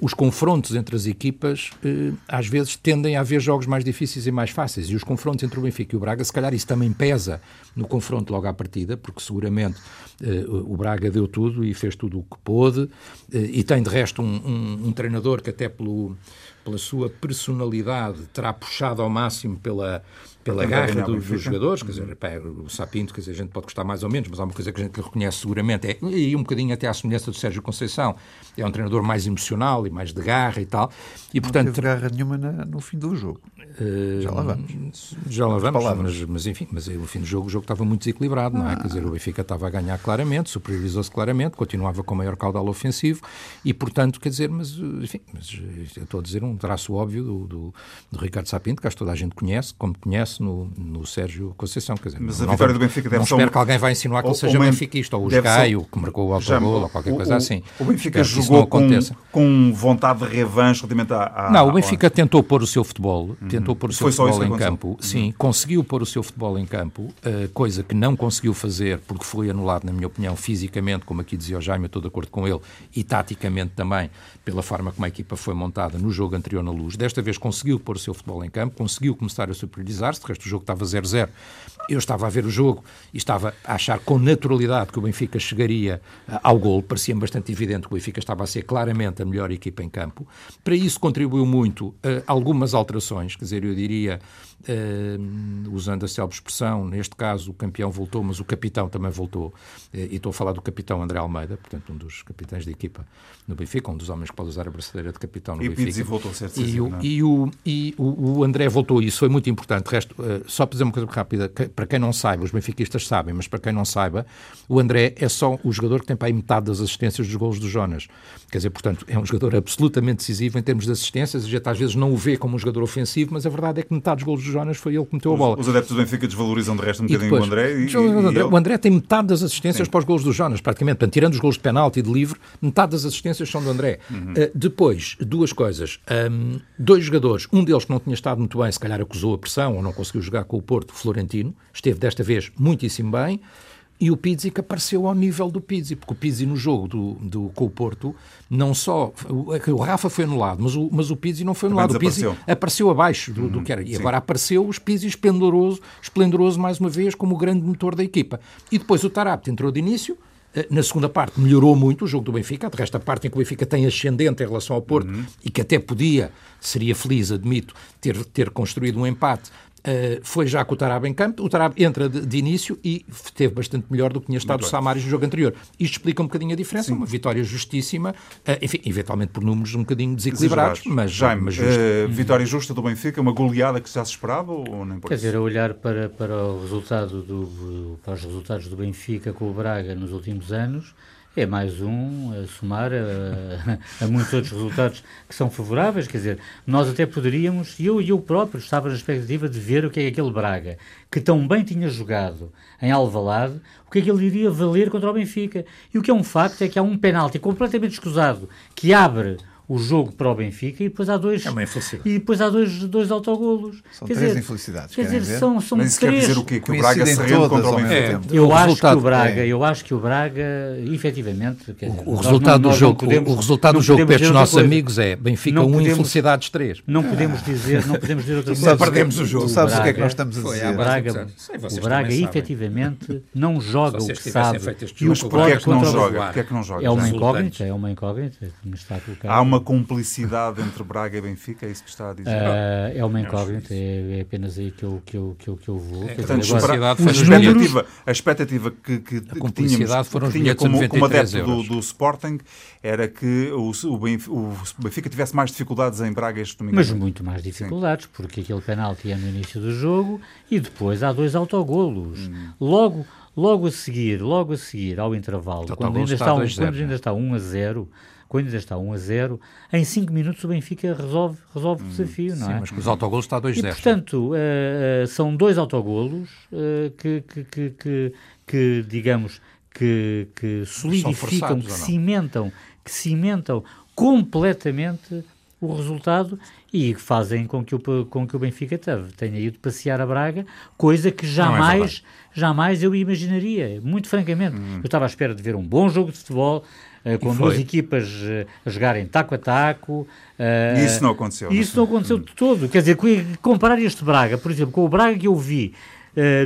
os confrontos entre as equipas uh, às vezes tendem a haver jogos mais difíceis e mais fáceis. E os confrontos entre o Benfica e o Braga, se calhar isso também pesa no confronto logo à partida, porque seguramente uh, o Braga deu tudo e fez tudo o que pôde, e tem de resto um, um, um treinador que até pelo, pela sua personalidade terá puxado ao máximo pela pela garra do, dos jogadores, quer dizer, pá, o Sapinto, quer dizer, a gente pode gostar mais ou menos, mas há uma coisa que a gente lhe reconhece seguramente, é, e um bocadinho até à semelhança do Sérgio Conceição, é um treinador mais emocional e mais de garra e tal. E, portanto, não teve garra nenhuma na, no fim do jogo. Uh, já lá vamos. Já lá vamos, mas, mas, enfim, mas no fim do jogo o jogo estava muito desequilibrado, ah. não é? Quer dizer, o Benfica estava a ganhar claramente, superiorizou-se claramente, continuava com maior caudal ofensivo e, portanto, quer dizer, mas, enfim, mas eu estou a dizer um traço óbvio do, do, do Ricardo Sapinto, que acho que toda a gente conhece, como conhece no, no Sérgio Conceição. Quer dizer, mas não, a vitória do Benfica deve não ser. espero que alguém vai insinuar que ele seja benfiquista, ou o Gaio, que marcou o autogol, ou qualquer coisa assim. O Benfica jogou com, com vontade de revanche relativamente à. não, o Benfica tentou pôr o seu futebol, uhum. tentou pôr o seu Foi futebol em campo. Uhum. Sim, conseguiu pôr o seu futebol em campo, uh, coisa que não conseguiu fazer porque foi anulado, na minha opinião, fisicamente, como aqui dizia o Jaime, eu estou de acordo com ele, e taticamente também, pela forma como a equipa foi montada no jogo anterior na luz. Desta vez conseguiu pôr o seu futebol em campo, conseguiu começar a superiorizar-se, de resto o jogo estava 0-0. Eu estava a ver o jogo e estava a achar com naturalidade que o Benfica chegaria uh, ao gol. Parecia-me bastante evidente que o Benfica estava a ser claramente a melhor equipa em campo. Para isso contribuiu muito uh, algumas alterações, quer dizer, eu diria Uh, usando a célebre expressão, neste caso o campeão voltou, mas o capitão também voltou, e estou a falar do capitão André Almeida, portanto um dos capitães da equipa no Benfica, um dos homens que pode usar a braçadeira de capitão no e Benfica. E voltou a ser e, o, e, o, e o, o, André voltou, isso foi muito importante. resto, uh, só para dizer uma coisa rápida, para quem não saiba, os benfiquistas sabem, mas para quem não saiba, o André é só o jogador que tem para aí metade das assistências dos golos do Jonas. Quer dizer, portanto, é um jogador absolutamente decisivo em termos de assistências, a gente às vezes não o vê como um jogador ofensivo, mas a verdade é que metade dos golos do Jonas foi ele que meteu a bola. Os, adeptos do Benfica desvalorizam de resto um bocadinho depois, o André. E, o, André o André tem metade das assistências Sim. para os golos do Jonas, praticamente. Portanto, tirando os golos de penalti e de livre, metade das assistências são do André. Uhum. Uh, depois, duas coisas. Um, dois jogadores, um deles que não tinha estado muito bem, se calhar acusou a pressão ou não conseguiu jogar com o Porto, Florentino, esteve desta vez muitíssimo bem. e o Pizzi que apareceu ao nível do Pizzi, porque o Pizzi no jogo do, do, com o Porto, não só. O, o Rafa foi anulado, mas o, mas o Pizzi não foi anulado. O Pizzi apareceu abaixo do, do que era. E Sim. agora apareceu o Pizzi esplendoroso, esplendoroso mais uma vez, como o grande motor da equipa. E depois o Tarapte entrou de início. Eh, na segunda parte melhorou muito o jogo do Benfica, de resto a parte em que o Benfica tem ascendente em relação ao Porto uhum. e que até podia, seria feliz, admito, ter, ter construído um empate, Uh, foi já com o Tarab em campo. O Tarab entra de, de, início e teve bastante melhor do que tinha estado o Samaris no jogo anterior. Isto explica um bocadinho a diferença. Sim. Uma vitória justíssima, uh, enfim, eventualmente por números um bocadinho desequilibrados, mas, Jaime, mas justa. Uh, vitória justa do Benfica, uma goleada que já se esperava ou nem por Quer dizer, a olhar para, para, o resultado do, para os resultados do Benfica com o Braga nos últimos anos, é mais um a somar a, a, muitos outros resultados que são favoráveis. Quer dizer, nós até poderíamos, e eu, próprio estava na expectativa de ver o que é aquele Braga, que tão bem tinha jogado em Alvalade, o que é que ele iria valer contra o Benfica. E o que é um facto é que há um penalti completamente escusado que abre o jogo para o Benfica e depois há dois é uma infelicidade. e depois há dois, dois autogolos. São quer três dizer, infelicidades. Quer dizer, ver? são, são Mas isso três. quer dizer o quê? Que o Braga se rende contra o Benfica. É, eu, acho que o Braga, é. eu acho que o Braga, efetivamente, dizer, o, resultado do jogo, podemos, o resultado do jogo para estes nossos coisa. amigos é Benfica 1, um, infelicidades 3. Não podemos dizer, não podemos dizer outra coisa. Perdemos o jogo. Sabes o que é que nós estamos a dizer? O Braga, o Braga efetivamente não joga o que sabe. E os porquê é que não joga? É uma incógnita, é uma incógnita. Há uma cumplicidade entre Braga e Benfica, é isso que está a dizer? Uh, é uma incógnita, é, é, apenas aí que eu, que eu, que eu, que eu vou. É, portanto, dizer, agora, a, expectativa, a expectativa que, que, que tínhamos foram que tinha como, como adepto do, do, Sporting era que o, o, Benfica tivesse mais dificuldades em Braga este domingo. Mas muito mais dificuldades, Sim. porque aquele penalti é no início do jogo e depois há dois autogolos. Hum. Logo, logo a seguir, logo a seguir ao intervalo, quando ainda, está, um, quando ainda está 1 a 0 quando ainda está 1 a 0, em 5 minutos o Benfica resolve, resolve hum, o desafio, não sim, é? mas com os autogolos está 2 a 0. portanto, uh, são dois autogolos uh, que, que, que, que, que, digamos, que, que solidificam, que cimentam, que cimentam completamente o resultado e que fazem com que o, com que o Benfica tenha ido passear a Braga, coisa que é jamais, é jamais eu imaginaria, muito francamente. Hum. Eu estava à espera de ver um bom jogo de futebol, com duas equipas uh, a jogarem taco a taco. Uh, e isso não aconteceu. Isso não, aconteceu de todo. Quer dizer, comparar este Braga, por exemplo, com o Braga que eu vi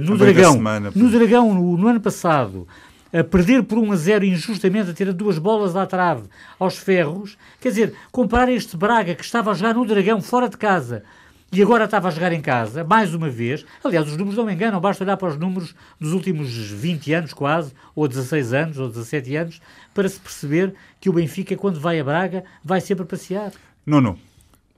no Dragão, semana, no Dragão no, no, ano passado, a perder por 1 a 0 injustamente, a ter duas bolas à trave aos ferros, quer dizer, comparar este Braga que estava a jogar no Dragão, fora de casa, e agora estava a jogar em casa, mais uma vez. Aliás, os números não me enganam, basta olhar para os números dos últimos 20 anos, quase, ou 16 anos, ou 17 anos, para se perceber que o Benfica, quando vai a Braga, vai sempre passear. Nuno,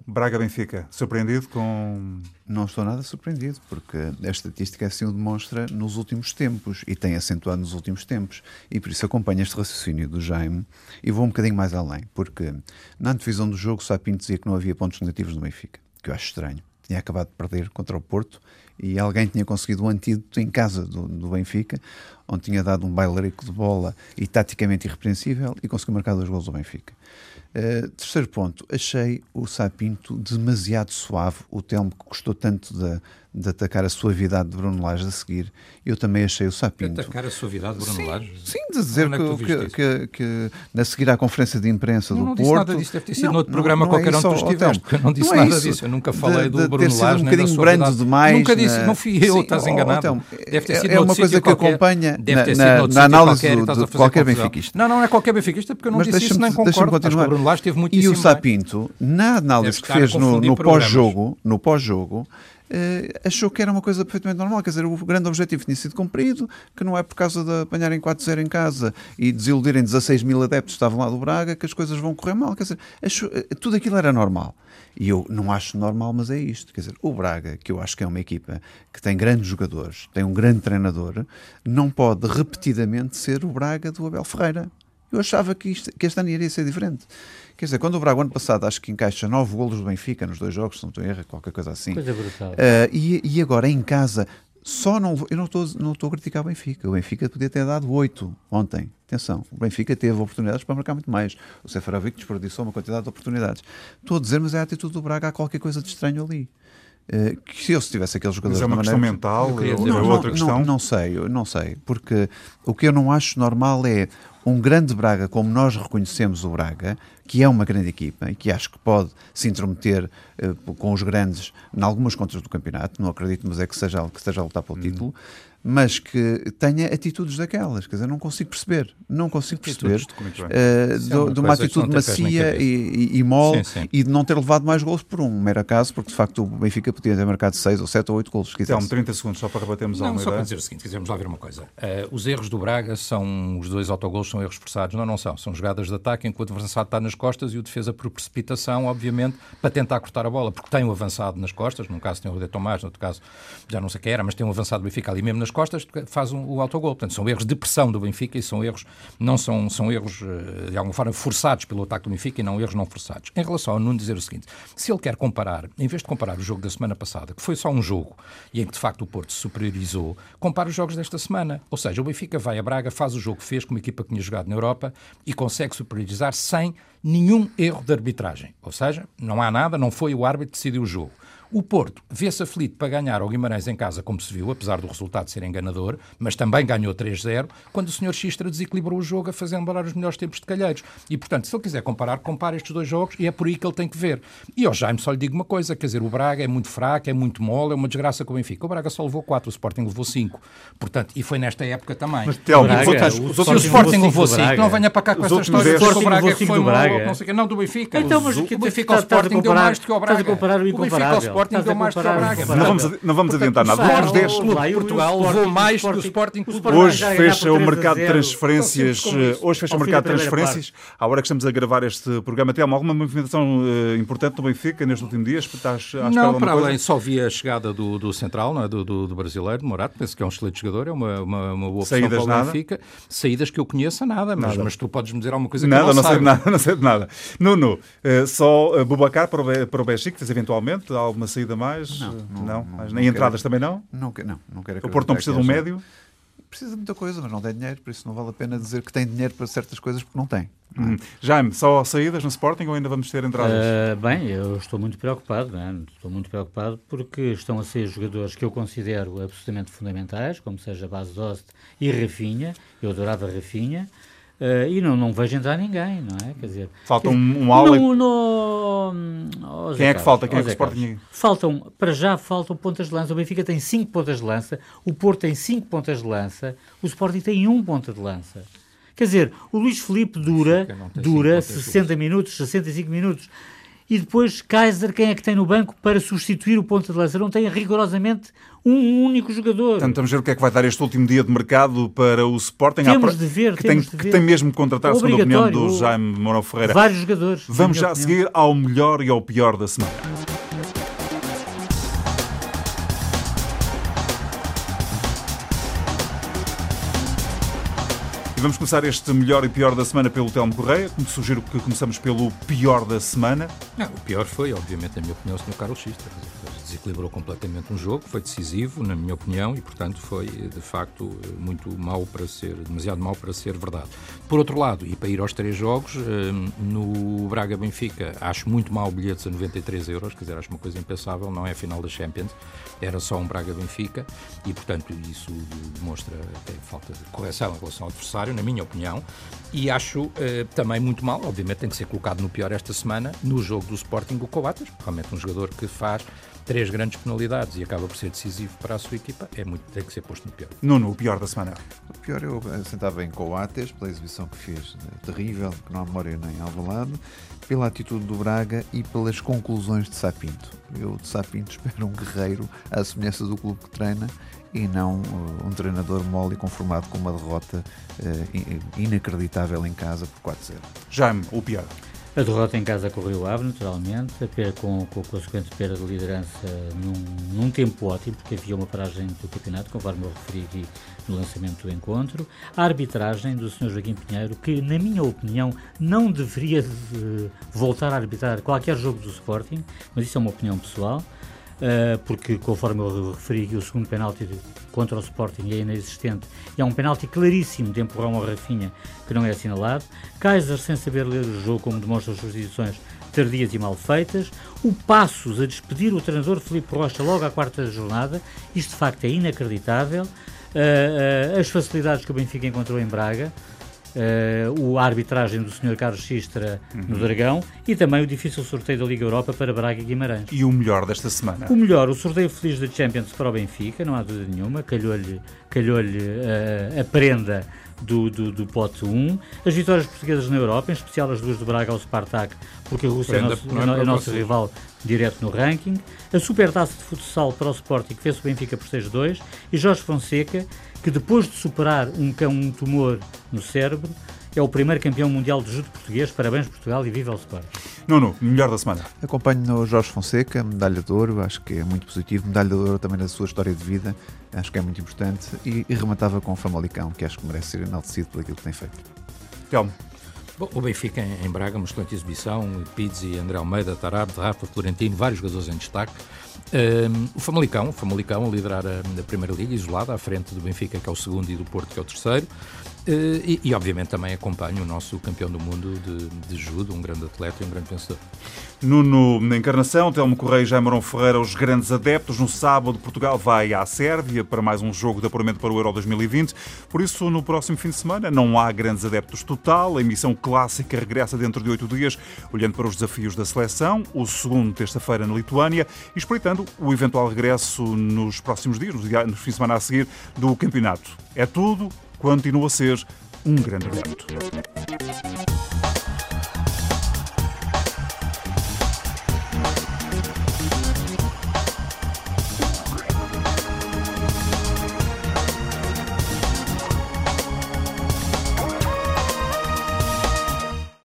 Braga-Benfica, surpreendido com. Não estou nada surpreendido, porque a estatística assim o demonstra nos últimos tempos e tem acentuado nos últimos tempos. E por isso acompanho este raciocínio do Jaime e vou um bocadinho mais além, porque na antevisão do jogo, Sapinto dizia que não havia pontos negativos no Benfica que eu acho estranho. Tinha acabado de perder contra o Porto e alguém tinha conseguido um antídoto em casa do, do, Benfica, onde tinha dado um bailarico de bola e taticamente irrepreensível e conseguiu marcar dois gols ao Benfica. Uh, terceiro ponto, achei o Sapinto demasiado suave, o Telmo que gostou tanto da, de atacar a suavidade de Bruno Lage a seguir, eu também achei o Sapinto. Atacar a suavidade de Bruno sim, Lage? Sim, de dizer é que, que, que, que, a seguir à conferência de imprensa não, do não Porto... Não disse nada disso, deve ter sido não, outro programa não qualquer é onde tu estiveste, não disse não é nada disso, eu nunca falei de, do Bruno ter Lage um bocadinho brando demais... Nunca disse, na... não fui eu, sim, estás enganado. Então, deve ter sido é uma coisa que acompanha na análise de qualquer benfiquista. Não, não é qualquer benfiquista, porque eu não disse isso nem concordo. Acho que o Bruno Lage teve muitíssimo E o Sapinto, na análise que fez no pós-jogo, no pós-jogo, achou que era uma coisa perfeitamente normal. Quer dizer, o grande objetivo tinha sido cumprido, que não é por causa de apanharem 4-0 em casa e desiludirem 16 mil adeptos que estavam lá do Braga que as coisas vão correr mal. Quer dizer, achou, uh, tudo aquilo era normal. E eu não acho normal, mas é isto. Quer dizer, o Braga, que eu acho que é uma equipa que tem grandes jogadores, tem um grande treinador, não pode repetidamente ser o Braga do Abel Ferreira. Eu achava que, isto, que este ano iria ser diferente. Quer dizer, quando o Braga, ano passado, acho que encaixa nove golos do Benfica nos dois jogos, se não estou em erro, qualquer coisa assim. Coisa brutal. Uh, e, e agora, em casa, só não. Eu não estou, não estou a criticar o Benfica. O Benfica podia ter dado oito ontem. Atenção, o Benfica teve oportunidades para marcar muito mais. O Seferovic desperdiçou uma quantidade de oportunidades. Estou a dizer, mas é a atitude do Braga, há qualquer coisa de estranho ali. Uh, que se eu tivesse aqueles jogadores. Mas é uma questão maneira... mental, não, é não, outra questão. Não, não sei, não sei, porque o que eu não acho normal é um grande Braga como nós reconhecemos o Braga, que é uma grande equipa e que acho que pode se intrometer uh, com os grandes em algumas contas do campeonato, não acredito, mas é que seja que esteja a lutar pelo hum. título, mas que tenha atitudes daquelas, quer dizer, não consigo perceber, não consigo perceber uh, de, de uma atitude macia e, e, e mole sim, sim. e de não ter levado mais gols por um mero acaso, porque de facto o Benfica podia ter marcado 6 ou 7 ou 8 gols. Então, 30 segundos só para rebatermos não, alguma só ideia. para dizer o seguinte, quisermos lá ver uma coisa. Uh, os erros do Braga são, os dois autogolos são erros forçados, não, não são, são jogadas de ataque enquanto o avançado está nas costas e o defesa por precipitação, obviamente, para tentar cortar a bola, porque tem o avançado nas costas, num caso tem o de Tomás, no outro caso já não sei quem era, mas tem um avançado do Benfica ali mesmo nas costas, faz o autogol. Portanto, são erros de pressão do Benfica e são erros, não são, são erros, eh, de alguma forma, forçados pelo ataque do Benfica e não erros não forçados. Em relação ao Nuno dizer o seguinte, se ele quer comparar, em vez de comparar o jogo da semana passada, que foi só um jogo e em que de facto o Porto se superiorizou, compara os jogos desta semana. Ou seja, o Benfica vai a Braga, faz o jogo que fez com uma equipa que tinha jogado na Europa e consegue superiorizar sem nenhum erro de arbitragem. Ou seja, não há nada, não foi o árbitro que decidiu o jogo. O Porto vê-se aflito para ganhar ao Guimarães em casa, como se viu, apesar do resultado ser enganador, mas também ganhou 3-0, quando o Sr. Xistra desequilibrou o jogo a fazer lembrar os melhores tempos de Calheiros. E, portanto, se ele quiser comparar, compara estes dois jogos e é por aí que ele tem que ver. E ao Jaime só lhe digo uma coisa, quer dizer, o Braga é muito fraco, é muito mole, é uma desgraça com o Benfica. O Braga só levou 4, o Sporting levou 5. Portanto, e foi nesta época também. Mas, Telmo, portanto, o, Sporting levou 5, não venha para cá com essa história de que o Braga foi mole, não sei o quê. Não, do Benfica. Então, mas o Benfica ao Sporting deu mais do que ao Braga. O Benfica ao Sporting deu mais que ao Braga. Não vamos, não vamos adiantar nada. Os 10 clubes de Portugal levou mais que o Sporting Hoje fecha o mercado de transferências. Hoje fecha o mercado de transferências. À hora que estamos a gravar este programa, tem alguma movimentação uh, importante no Benfica nestes últimos dias? Estás à não, para além, só vi a chegada do, do Central, não é? do, do, do brasileiro, de Morato. Penso que é um excelente jogador, é uma, uma, uma boa opção Saídas para o Benfica. Saídas que eu conheça, nada, mas, nada. mas tu podes me dizer alguma coisa que nada, eu não, não sei de nada, não sei de nada. Nuno, uh, só uh, Bubacar para o, para o Besiktas, eventualmente? Há alguma saída mais? Não, não, não, mas nem entradas também não? Não, não, não quero O Porto não precisa de um médio? Precisa de muita coisa, mas não tem dinheiro, por isso não vale a pena dizer que tem dinheiro para certas coisas porque não tem. Hum. Jaime, só saídas no Sporting ou ainda vamos ter entradas? Uh, bem, eu estou muito preocupado, é? estou muito preocupado porque estão a ser jogadores que eu considero absolutamente fundamentais, como seja Base Dost e Rafinha, eu adorava Rafinha, Uh, e não, não vejo entrar ninguém, não é? Quer dizer, falta um, um aula. No, no, oh, Quem é que falta? Quem é que o Sporting... Faltam, para já faltam pontas de lança. O Benfica tem 5 pontas de lança, o Porto tem 5 pontas de lança, o Sporting tem 1 um ponta de lança. Quer dizer, o Luís Felipe dura, dura 60 minutos, 65 minutos. E depois, Kaiser, quem é que tem no banco para substituir o ponta de lança? Não tem rigorosamente um único jogador. Portanto, vamos ver o que é que vai dar este último dia de mercado para o Sporting. Temos de ver, que, tem, de ver. que tem mesmo que contratar, segundo a opinião do Jaime Mourão Ferreira. Vários jogadores. Vamos já opinião. seguir ao melhor e ao pior da semana. Vamos começar este melhor e pior da semana pelo Telmo Correia. Sugiro que começamos pelo pior da semana. Não, o pior foi, obviamente, na minha opinião, o Sr. Carlos Xista. Desequilibrou completamente um jogo, foi decisivo, na minha opinião, e, portanto, foi, de facto, muito mau para ser, demasiado mau para ser verdade. Por outro lado, e para ir aos três jogos, hum, no Braga-Benfica, acho muito mau bilhetes a 93 euros, quer dizer, acho uma coisa impensável, não é a final da Champions, era só um Braga-Benfica, e, portanto, isso demonstra até falta de correção em relação ao adversário, na minha opinião, e acho eh, também muito mal, obviamente tem que ser colocado no pior esta semana, no jogo do Sporting o Coates, realmente um jogador que faz três grandes penalidades e acaba por ser decisivo para a sua equipa, é muito, tem que ser posto no pior. Nuno, o pior da semana? O pior eu sentava em Coates, pela exibição que fez, terrível, que não há memória nem Alvalade, pela atitude do Braga e pelas conclusões de Sapinto. Eu de Sapinto espero um guerreiro à semelhança do clube que treina e não uh, um treinador mole e conformado com uma derrota uh, inacreditável em casa por 4-0. Jaime, o pior. A derrota em casa correu ave, naturalmente, a com, com a consequente perda de liderança num, num, tempo ótimo, porque havia uma paragem do campeonato, conforme eu referi aqui no lançamento do encontro. A arbitragem do Sr. Joaquim Pinheiro, que, na minha opinião, não deveria de voltar a arbitrar qualquer jogo do Sporting, mas isso é uma opinião pessoal. Uh, porque, conforme eu referi aqui, o segundo penalti contra o Sporting é inexistente e é um penalti claríssimo de empurrão ao Rafinha que não é assinalado. Kaiser, sem saber ler o jogo, como demonstram as substituições tardias e mal feitas. O Passos a despedir o treinador Felipe Rocha logo à quarta jornada. Isto, de facto, é inacreditável. Uh, uh, as facilidades que o Benfica encontrou em Braga uh, a arbitragem do Sr. Carlos Xistra uhum. no Dragão e também o difícil sorteio da Liga Europa para Braga e Guimarães. E o melhor desta semana? O melhor, o sorteio feliz da Champions para o Benfica, não há dúvida nenhuma, calhou-lhe calhou uh, a prenda do, do, do pote 1. As vitórias portuguesas na Europa, em especial as duas do Braga ao Spartak, porque a Rússia é nosso, é, é nosso rival direto no ranking. A supertaça de futsal para o Sporting, que fez o Benfica por 6-2. E Jorge Fonseca, que depois de superar um, um tumor no cérebro, é o primeiro campeão mundial de judo português. Parabéns, Portugal, e viva o Sport. Nuno, melhor da semana. Acompanho o Jorge Fonseca, medalha de ouro, acho que é muito positivo. Medalha de ouro também na sua história de vida, acho que é muito importante. E, e rematava com o Famalicão, que acho que merece ser enaltecido por aquilo que tem feito. Telmo. Bom, o Benfica em, Braga, uma excelente exibição, Pizzi, André Almeida, Tarab, Rafa, Florentino, vários jogadores em destaque. Um, o Famalicão, o Famalicão a liderar a, a Primeira Liga, isolado, à frente do Benfica, que é o segundo, e do Porto, que é o terceiro. Uh, e, e, obviamente também acompanho o nosso campeão do mundo de, de judo, um grande atleta e um grande vencedor. Nuno na Encarnação, Telmo Correia e Jaime Ferreira, os grandes adeptos. No sábado, Portugal vai à Sérvia para mais um jogo de apuramento para o Euro 2020. Por isso, no próximo fim de semana, não há grandes adeptos total. A emissão clássica regressa dentro de oito dias, olhando para os desafios da seleção. O segundo, terça-feira, na Lituânia, e espreitando o eventual regresso nos próximos dias, nos fins de semana a seguir, do campeonato. É tudo continua a ser um grande evento.